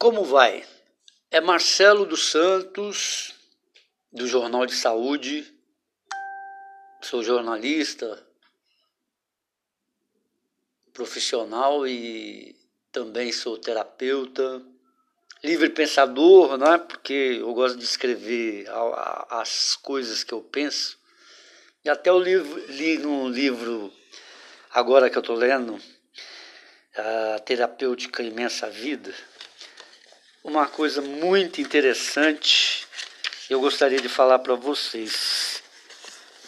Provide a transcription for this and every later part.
Como vai? É Marcelo dos Santos, do Jornal de Saúde. Sou jornalista, profissional e também sou terapeuta, livre pensador, não é? Porque eu gosto de escrever as coisas que eu penso. E até eu li, li num livro, agora que eu estou lendo, A Terapêutica Imensa Vida, uma coisa muito interessante eu gostaria de falar para vocês.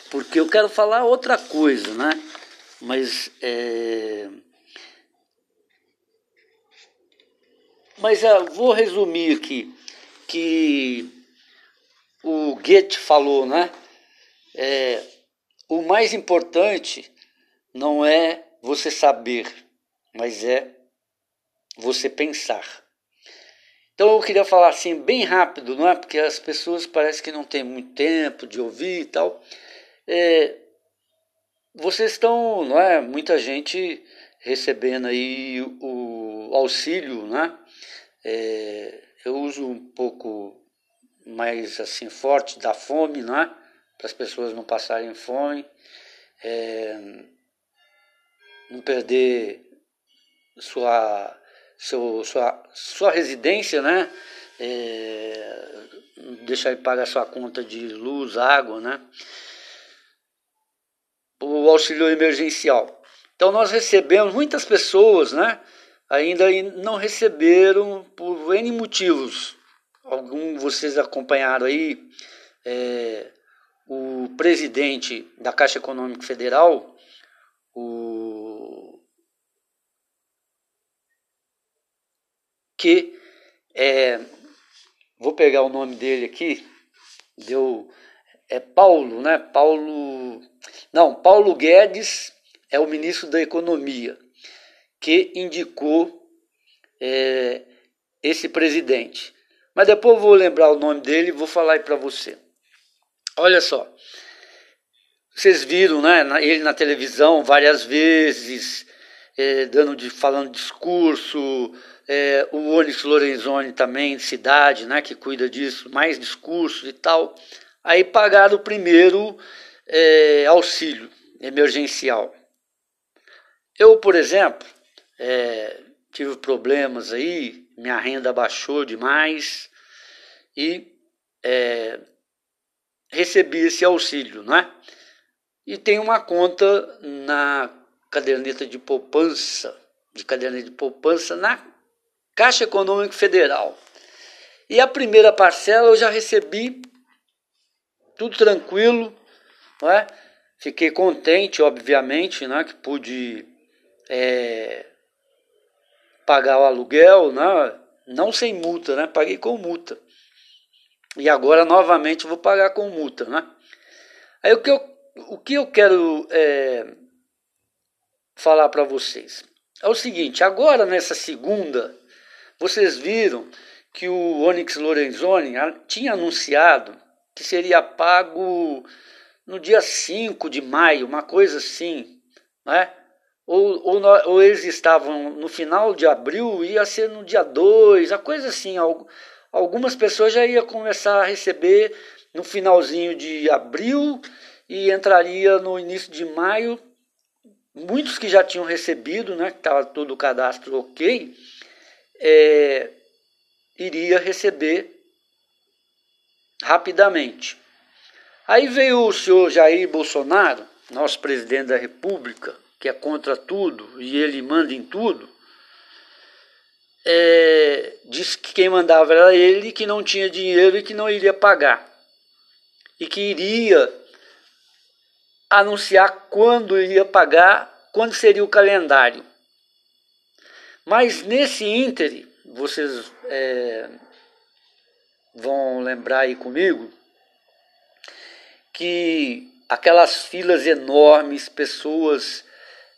Porque eu quero falar outra coisa, né? Mas é... Mas é, vou resumir aqui que o Goethe falou, né? É, o mais importante não é você saber, mas é você pensar. Então eu queria falar assim bem rápido, não é? Porque as pessoas parece que não têm muito tempo de ouvir e tal. É, vocês estão, não é? Muita gente recebendo aí o auxílio, né? É, eu uso um pouco mais assim forte da fome, é? Para as pessoas não passarem fome, é, não perder sua seu, sua, sua residência, né? É, deixar ele pagar sua conta de luz, água, né? O auxílio emergencial. Então nós recebemos muitas pessoas, né? Ainda não receberam por N motivos. Algum vocês acompanharam aí é, o presidente da Caixa Econômica Federal, o que é, vou pegar o nome dele aqui, deu é Paulo, né? Paulo, não, Paulo Guedes é o ministro da Economia que indicou é, esse presidente. Mas depois vou lembrar o nome dele e vou falar aí para você. Olha só, vocês viram, né? Ele na televisão várias vezes, é, dando de, falando discurso, é, o Onyx Lorenzoni também, cidade, né, que cuida disso, mais discursos e tal. Aí pagaram o primeiro é, auxílio emergencial. Eu, por exemplo, é, tive problemas aí, minha renda baixou demais e é, recebi esse auxílio, né? E tem uma conta na caderneta de poupança, de caderneta de poupança na Caixa Econômica Federal. E a primeira parcela eu já recebi, tudo tranquilo, não é? Fiquei contente, obviamente, né, que pude é, pagar o aluguel, né, não sem multa, né, paguei com multa. E agora novamente vou pagar com multa, né? Aí o que eu, o que eu quero é, falar para vocês é o seguinte: agora nessa segunda vocês viram que o Onyx Lorenzoni tinha anunciado que seria pago no dia 5 de maio, uma coisa assim, né? Ou, ou, ou, eles estavam no final de abril, ia ser no dia 2, a coisa assim. Algumas pessoas já iam começar a receber no finalzinho de abril e entraria no início de maio. Muitos que já tinham recebido, né, que estava todo o cadastro ok, é, iria receber rapidamente. Aí veio o senhor Jair Bolsonaro, nosso presidente da República, que é contra tudo e ele manda em tudo, é, disse que quem mandava era ele, que não tinha dinheiro e que não iria pagar. E que iria anunciar quando iria pagar, quando seria o calendário. Mas nesse íntere, vocês é, vão lembrar aí comigo que aquelas filas enormes, pessoas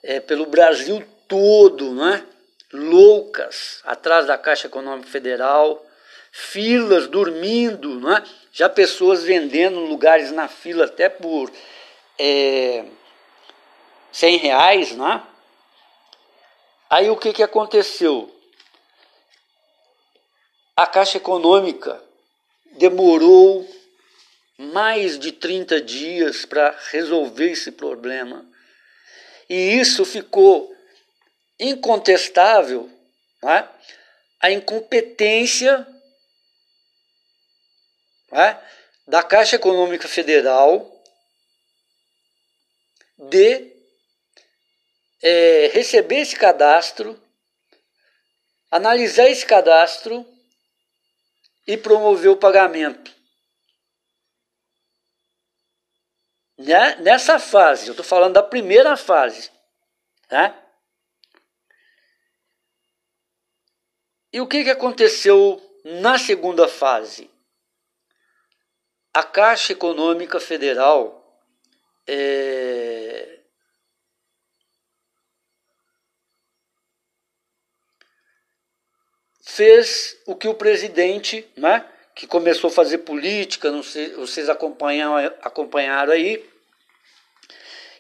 é, pelo Brasil todo, né? loucas, atrás da Caixa Econômica Federal, filas dormindo, né? já pessoas vendendo lugares na fila até por é, 100 reais, né? Aí o que, que aconteceu? a Caixa Econômica demorou mais de 30 dias para resolver esse problema. E isso ficou incontestável é? a incompetência é? da Caixa Econômica Federal de é, receber esse cadastro, analisar esse cadastro e promover o pagamento. Né? Nessa fase, eu estou falando da primeira fase. Né? E o que, que aconteceu na segunda fase? A Caixa Econômica Federal é, fez o que o presidente, né, que começou a fazer política, não sei, vocês acompanham, acompanharam aí,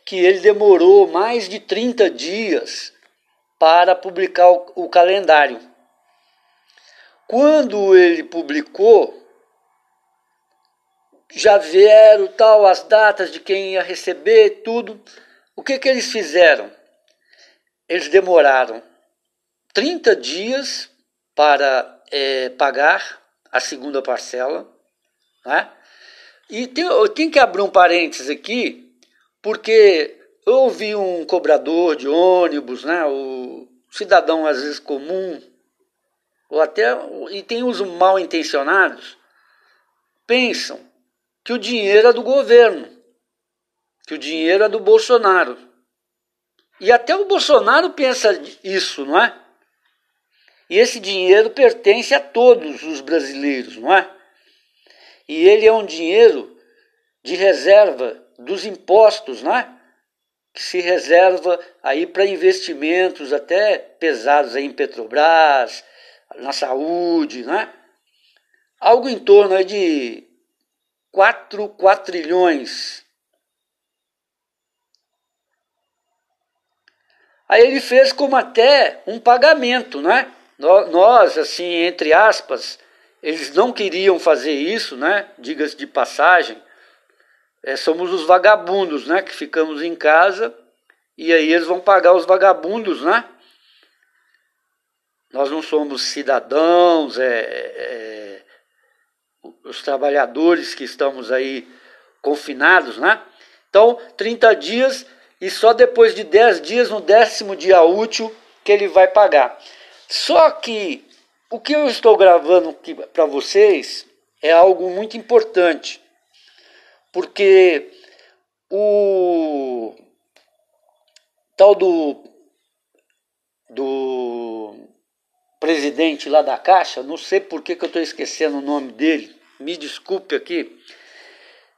que ele demorou mais de 30 dias para publicar o, o calendário. Quando ele publicou, já vieram tal as datas de quem ia receber, tudo. O que, que eles fizeram? Eles demoraram 30 dias para é, pagar a segunda parcela. Né? E tem, eu tenho que abrir um parênteses aqui, porque eu ouvi um cobrador de ônibus, né, o cidadão às vezes comum, ou até e tem os mal intencionados, pensam que o dinheiro é do governo, que o dinheiro é do Bolsonaro. E até o Bolsonaro pensa isso, não é? E esse dinheiro pertence a todos os brasileiros, não é? E ele é um dinheiro de reserva dos impostos, não é? Que se reserva aí para investimentos até pesados aí em Petrobras, na saúde, não é? Algo em torno aí de 4 quatrilhões. Aí ele fez como até um pagamento, né? Nós, assim, entre aspas, eles não queriam fazer isso, né? Diga-se de passagem. É, somos os vagabundos, né? Que ficamos em casa e aí eles vão pagar os vagabundos, né? Nós não somos cidadãos, é, é os trabalhadores que estamos aí confinados, né? Então, 30 dias e só depois de 10 dias, no décimo dia útil, que ele vai pagar. Só que o que eu estou gravando para vocês é algo muito importante, porque o tal do, do presidente lá da Caixa, não sei por que, que eu estou esquecendo o nome dele, me desculpe aqui,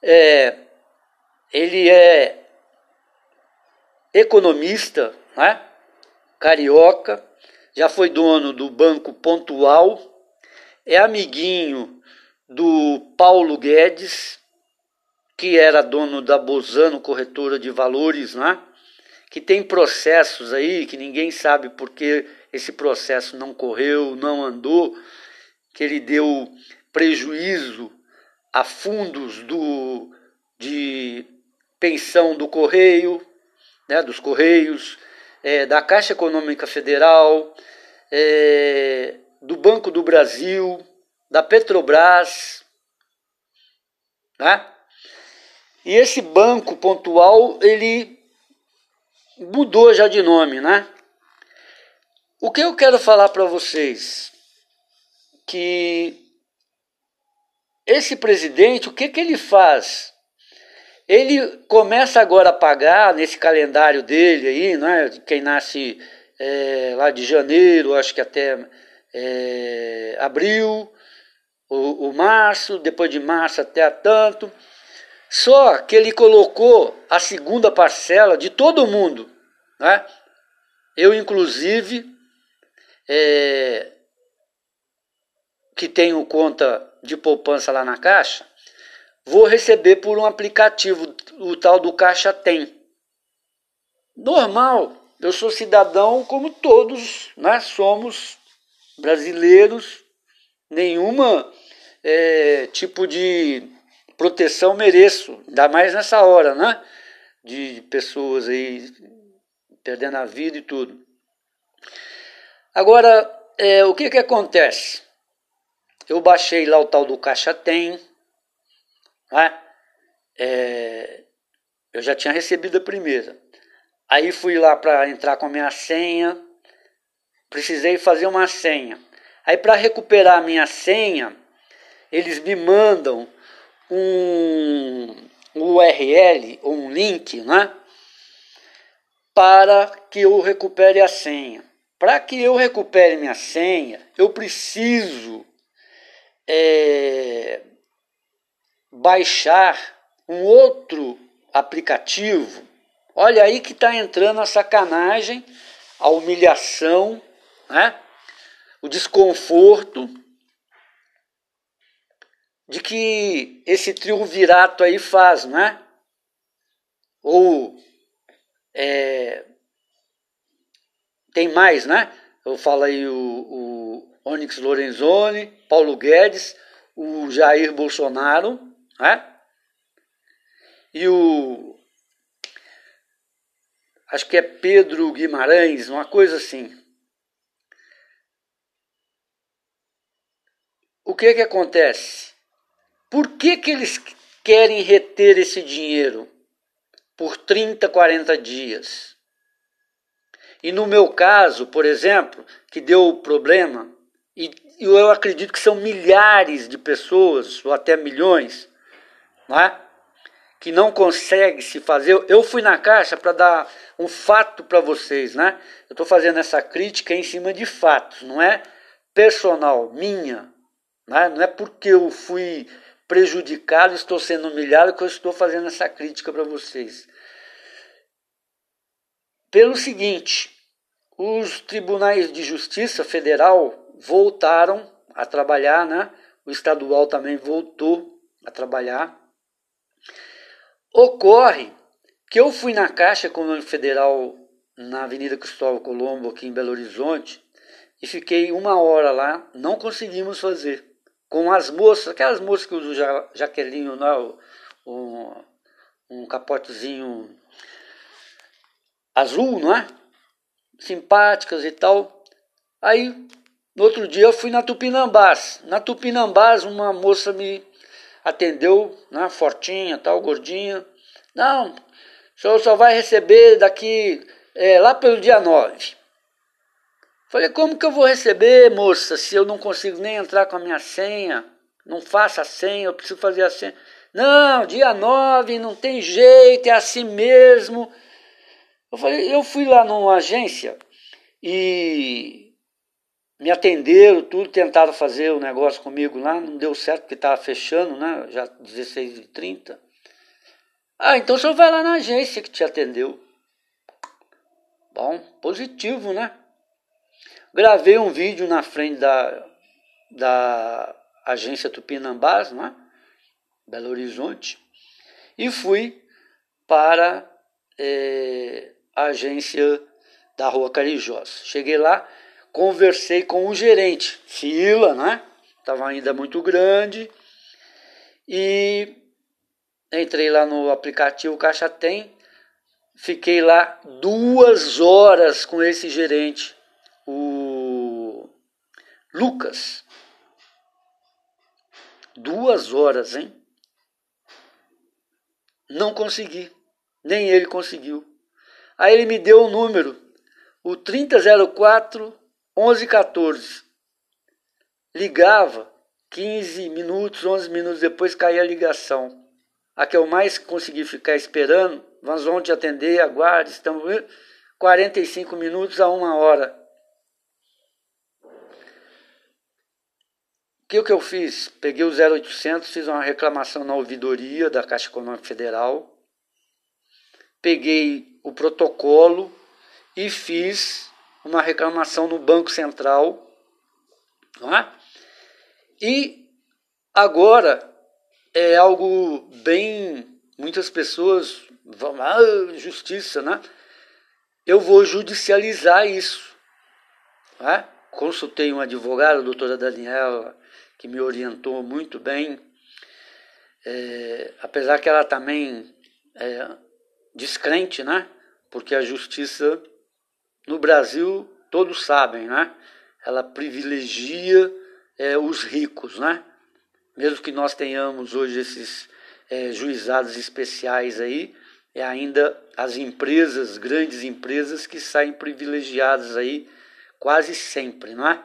é, ele é economista, né? carioca, já foi dono do Banco Pontual, é amiguinho do Paulo Guedes, que era dono da Bozano Corretora de Valores, né? que tem processos aí que ninguém sabe porque esse processo não correu, não andou, que ele deu prejuízo a fundos do, de pensão do Correio, né, dos Correios, é, da Caixa Econômica Federal, é, do Banco do Brasil, da Petrobras. Né? E esse banco pontual, ele mudou já de nome, né? O que eu quero falar para vocês? Que esse presidente, o que, que ele faz? Ele começa agora a pagar nesse calendário dele aí, né? Quem nasce é, lá de janeiro, acho que até é, abril, o, o março, depois de março até tanto. Só que ele colocou a segunda parcela de todo mundo. Né? Eu, inclusive, é, que tenho conta de poupança lá na Caixa, vou receber por um aplicativo, o tal do Caixa Tem. Normal, eu sou cidadão como todos, né? Somos brasileiros, nenhuma é, tipo de proteção mereço, ainda mais nessa hora, né? De pessoas aí perdendo a vida e tudo. Agora, é, o que que acontece? Eu baixei lá o tal do Caixa Tem, né? É, eu já tinha recebido a primeira. Aí fui lá para entrar com a minha senha, precisei fazer uma senha. Aí para recuperar a minha senha, eles me mandam um URL ou um link, né? Para que eu recupere a senha. Para que eu recupere minha senha, eu preciso é, baixar um outro aplicativo. Olha aí que está entrando a sacanagem, a humilhação, né? o desconforto de que esse triunvirato aí faz, não é? Ou é, tem mais, né? Eu falo aí o, o Onyx Lorenzoni, Paulo Guedes, o Jair Bolsonaro, né? E o acho que é Pedro Guimarães, uma coisa assim. O que que acontece? Por que, que eles querem reter esse dinheiro por 30, 40 dias? E no meu caso, por exemplo, que deu problema, e eu acredito que são milhares de pessoas, ou até milhões, não é? que não consegue se fazer. Eu fui na caixa para dar um fato para vocês, né? Eu estou fazendo essa crítica em cima de fatos, não é personal, minha. Né? Não é porque eu fui prejudicado, estou sendo humilhado, que eu estou fazendo essa crítica para vocês. Pelo seguinte, os tribunais de justiça federal voltaram a trabalhar, né? o estadual também voltou a trabalhar. Ocorre que eu fui na Caixa Econômica Federal na Avenida Cristóvão Colombo, aqui em Belo Horizonte, e fiquei uma hora lá, não conseguimos fazer com as moças, aquelas moças que usam ja, jaquelinho, não, um, um capotezinho azul, não é? Simpáticas e tal. Aí, no outro dia, eu fui na Tupinambás. Na Tupinambás, uma moça me atendeu, né, fortinha, tal, gordinha. Não, o senhor só vai receber daqui, é, lá pelo dia 9. Falei, como que eu vou receber, moça, se eu não consigo nem entrar com a minha senha? Não faça a senha, eu preciso fazer a senha. Não, dia 9, não tem jeito, é assim mesmo. Eu falei, eu fui lá numa agência e me atenderam, tudo, tentaram fazer o negócio comigo lá, não deu certo porque estava fechando, né? Já 16h30. Ah, então o senhor vai lá na agência que te atendeu. Bom, positivo, né? Gravei um vídeo na frente da, da agência Tupinambás, né? Belo Horizonte, e fui para é, a agência da Rua Carijós. Cheguei lá, conversei com o gerente, fila, né? Estava ainda muito grande, e entrei lá no aplicativo Caixa Tem, fiquei lá duas horas com esse gerente o Lucas. Duas horas, hein? Não consegui. Nem ele conseguiu. Aí ele me deu o um número, o 3004 1114. Ligava, 15 minutos, 11 minutos depois caía a ligação. A que eu mais consegui ficar esperando, nós vamos te atender, aguarde, estamos 45 minutos a uma hora. O que, que eu fiz? Peguei o 0800, fiz uma reclamação na ouvidoria da Caixa Econômica Federal, peguei o protocolo e fiz uma reclamação no Banco Central. É? E agora é algo bem. Muitas pessoas vão. Ah, justiça, né? Eu vou judicializar isso. É? consultei um advogado, a doutora Daniela, que me orientou muito bem, é, apesar que ela também é descrente, né? Porque a justiça no Brasil, todos sabem, né? Ela privilegia é, os ricos, né? Mesmo que nós tenhamos hoje esses é, juizados especiais aí, é ainda as empresas, grandes empresas, que saem privilegiadas aí quase sempre, não é?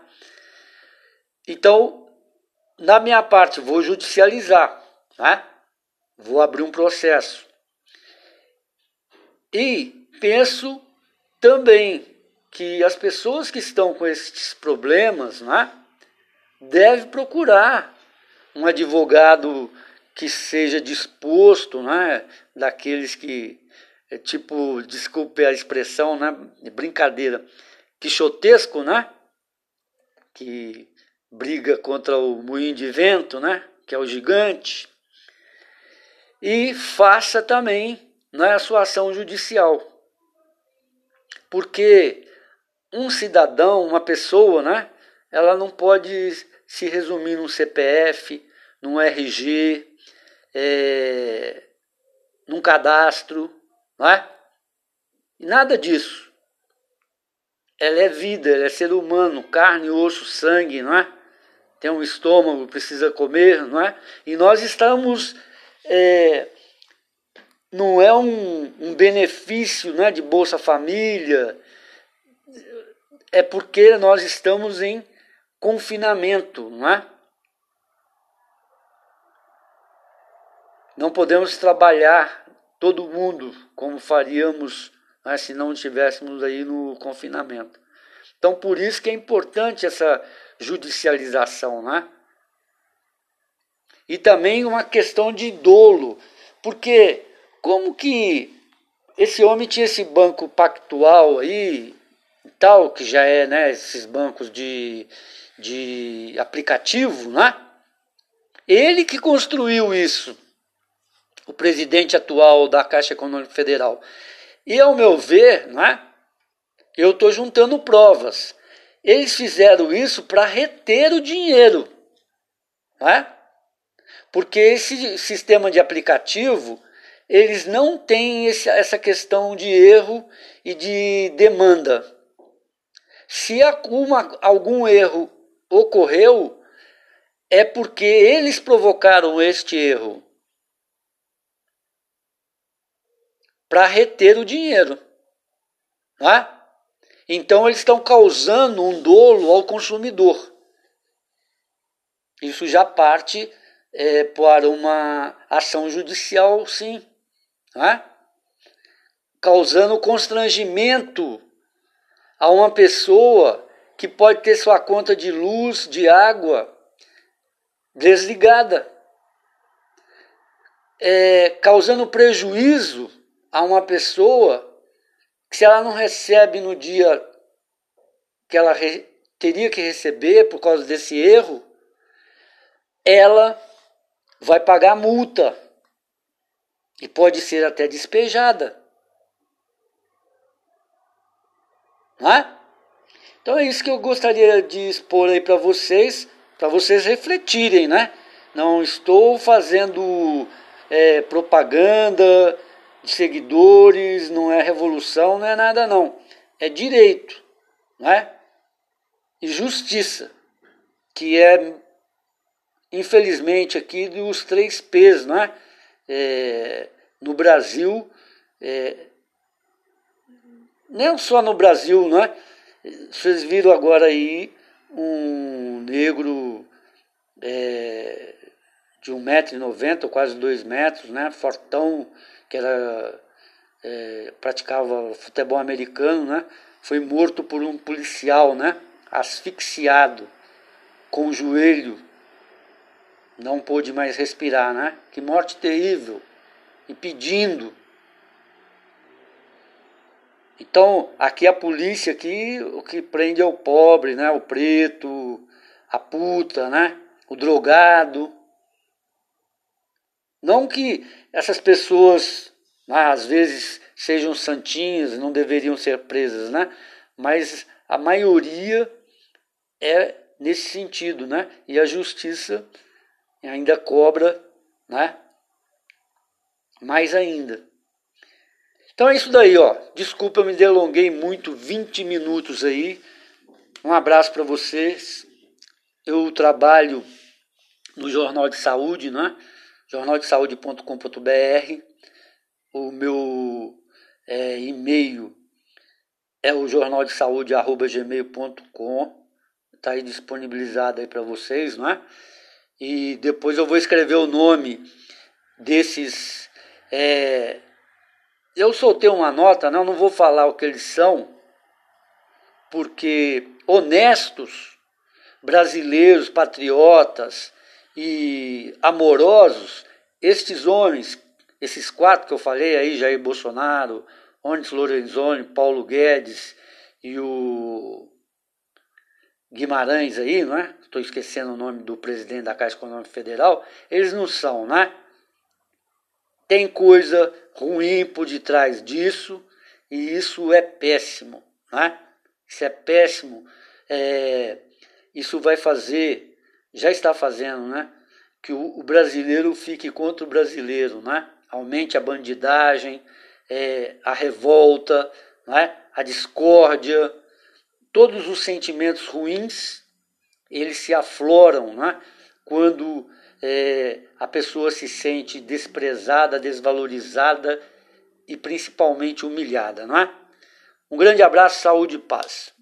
Então, na minha parte, vou judicializar, né? vou abrir um processo. E penso também que as pessoas que estão com esses problemas né, devem procurar um advogado que seja disposto, né, daqueles que, é tipo, desculpe a expressão, né, brincadeira, quixotesco, né, que briga contra o moinho de vento, né, que é o gigante, e faça também né, a sua ação judicial. Porque um cidadão, uma pessoa, né, ela não pode se resumir num CPF, num RG, é, num cadastro, não é? Nada disso. Ela é vida, ela é ser humano, carne, osso, sangue, não é? Tem um estômago, precisa comer, não é? E nós estamos. É, não é um, um benefício né, de Bolsa Família, é porque nós estamos em confinamento, não é? Não podemos trabalhar todo mundo como faríamos né, se não estivéssemos aí no confinamento. Então, por isso que é importante essa judicialização, né? E também uma questão de dolo, porque como que esse homem tinha esse banco pactual aí, tal, que já é, né, esses bancos de, de aplicativo, né? Ele que construiu isso, o presidente atual da Caixa Econômica Federal. E ao meu ver, né, eu estou juntando provas. Eles fizeram isso para reter o dinheiro. Né? Porque esse sistema de aplicativo eles não têm essa questão de erro e de demanda. Se algum erro ocorreu, é porque eles provocaram este erro para reter o dinheiro. Né? Então eles estão causando um dolo ao consumidor. Isso já parte é, para uma ação judicial, sim né? causando constrangimento a uma pessoa que pode ter sua conta de luz, de água desligada, é, causando prejuízo a uma pessoa que se ela não recebe no dia que ela re, teria que receber por causa desse erro, ela vai pagar multa e pode ser até despejada. Não é? Então é isso que eu gostaria de expor aí para vocês, para vocês refletirem, né? Não estou fazendo é, propaganda de seguidores, não é revolução, não é nada não. É direito, não é? E justiça, que é infelizmente aqui dos três P's, não é? é, no Brasil, é, não só no Brasil, não é? Vocês viram agora aí um negro é, de 1,90m, quase 2 metros, né? Fortão, que era, é, praticava futebol americano, né? Foi morto por um policial, né? Asfixiado, com o joelho não pôde mais respirar, né? Que morte terrível! E pedindo. Então, aqui a polícia aqui, o que prende é o pobre, né? O preto, a puta, né? O drogado. Não que essas pessoas, né, às vezes, sejam santinhas, não deveriam ser presas, né? Mas a maioria é nesse sentido, né? E a justiça ainda cobra, né? Mais ainda. Então é isso daí, ó. Desculpa, eu me delonguei muito, 20 minutos aí. Um abraço para vocês. Eu trabalho no Jornal de Saúde, né? jornaldesaude.com.br. O meu é, e-mail é o jornaldesaude.gmail.com. Está aí disponibilizado aí para vocês, não é? E depois eu vou escrever o nome desses é, eu soltei uma nota, não, não vou falar o que eles são, porque honestos, brasileiros, patriotas e amorosos, estes homens, esses quatro que eu falei aí, Jair Bolsonaro, Onyx Lorenzoni, Paulo Guedes e o Guimarães aí, não é? Estou esquecendo o nome do presidente da Caixa Econômica Federal, eles não são, né? Tem coisa ruim por detrás disso e isso é péssimo, né? Isso é péssimo. É, isso vai fazer, já está fazendo, né? Que o, o, brasileiro fique contra o brasileiro, né? Aumente a bandidagem, é, a revolta, né? a discórdia, todos os sentimentos ruins, eles se afloram, né? Quando é, a pessoa se sente desprezada, desvalorizada e principalmente humilhada, não é? Um grande abraço, saúde e paz.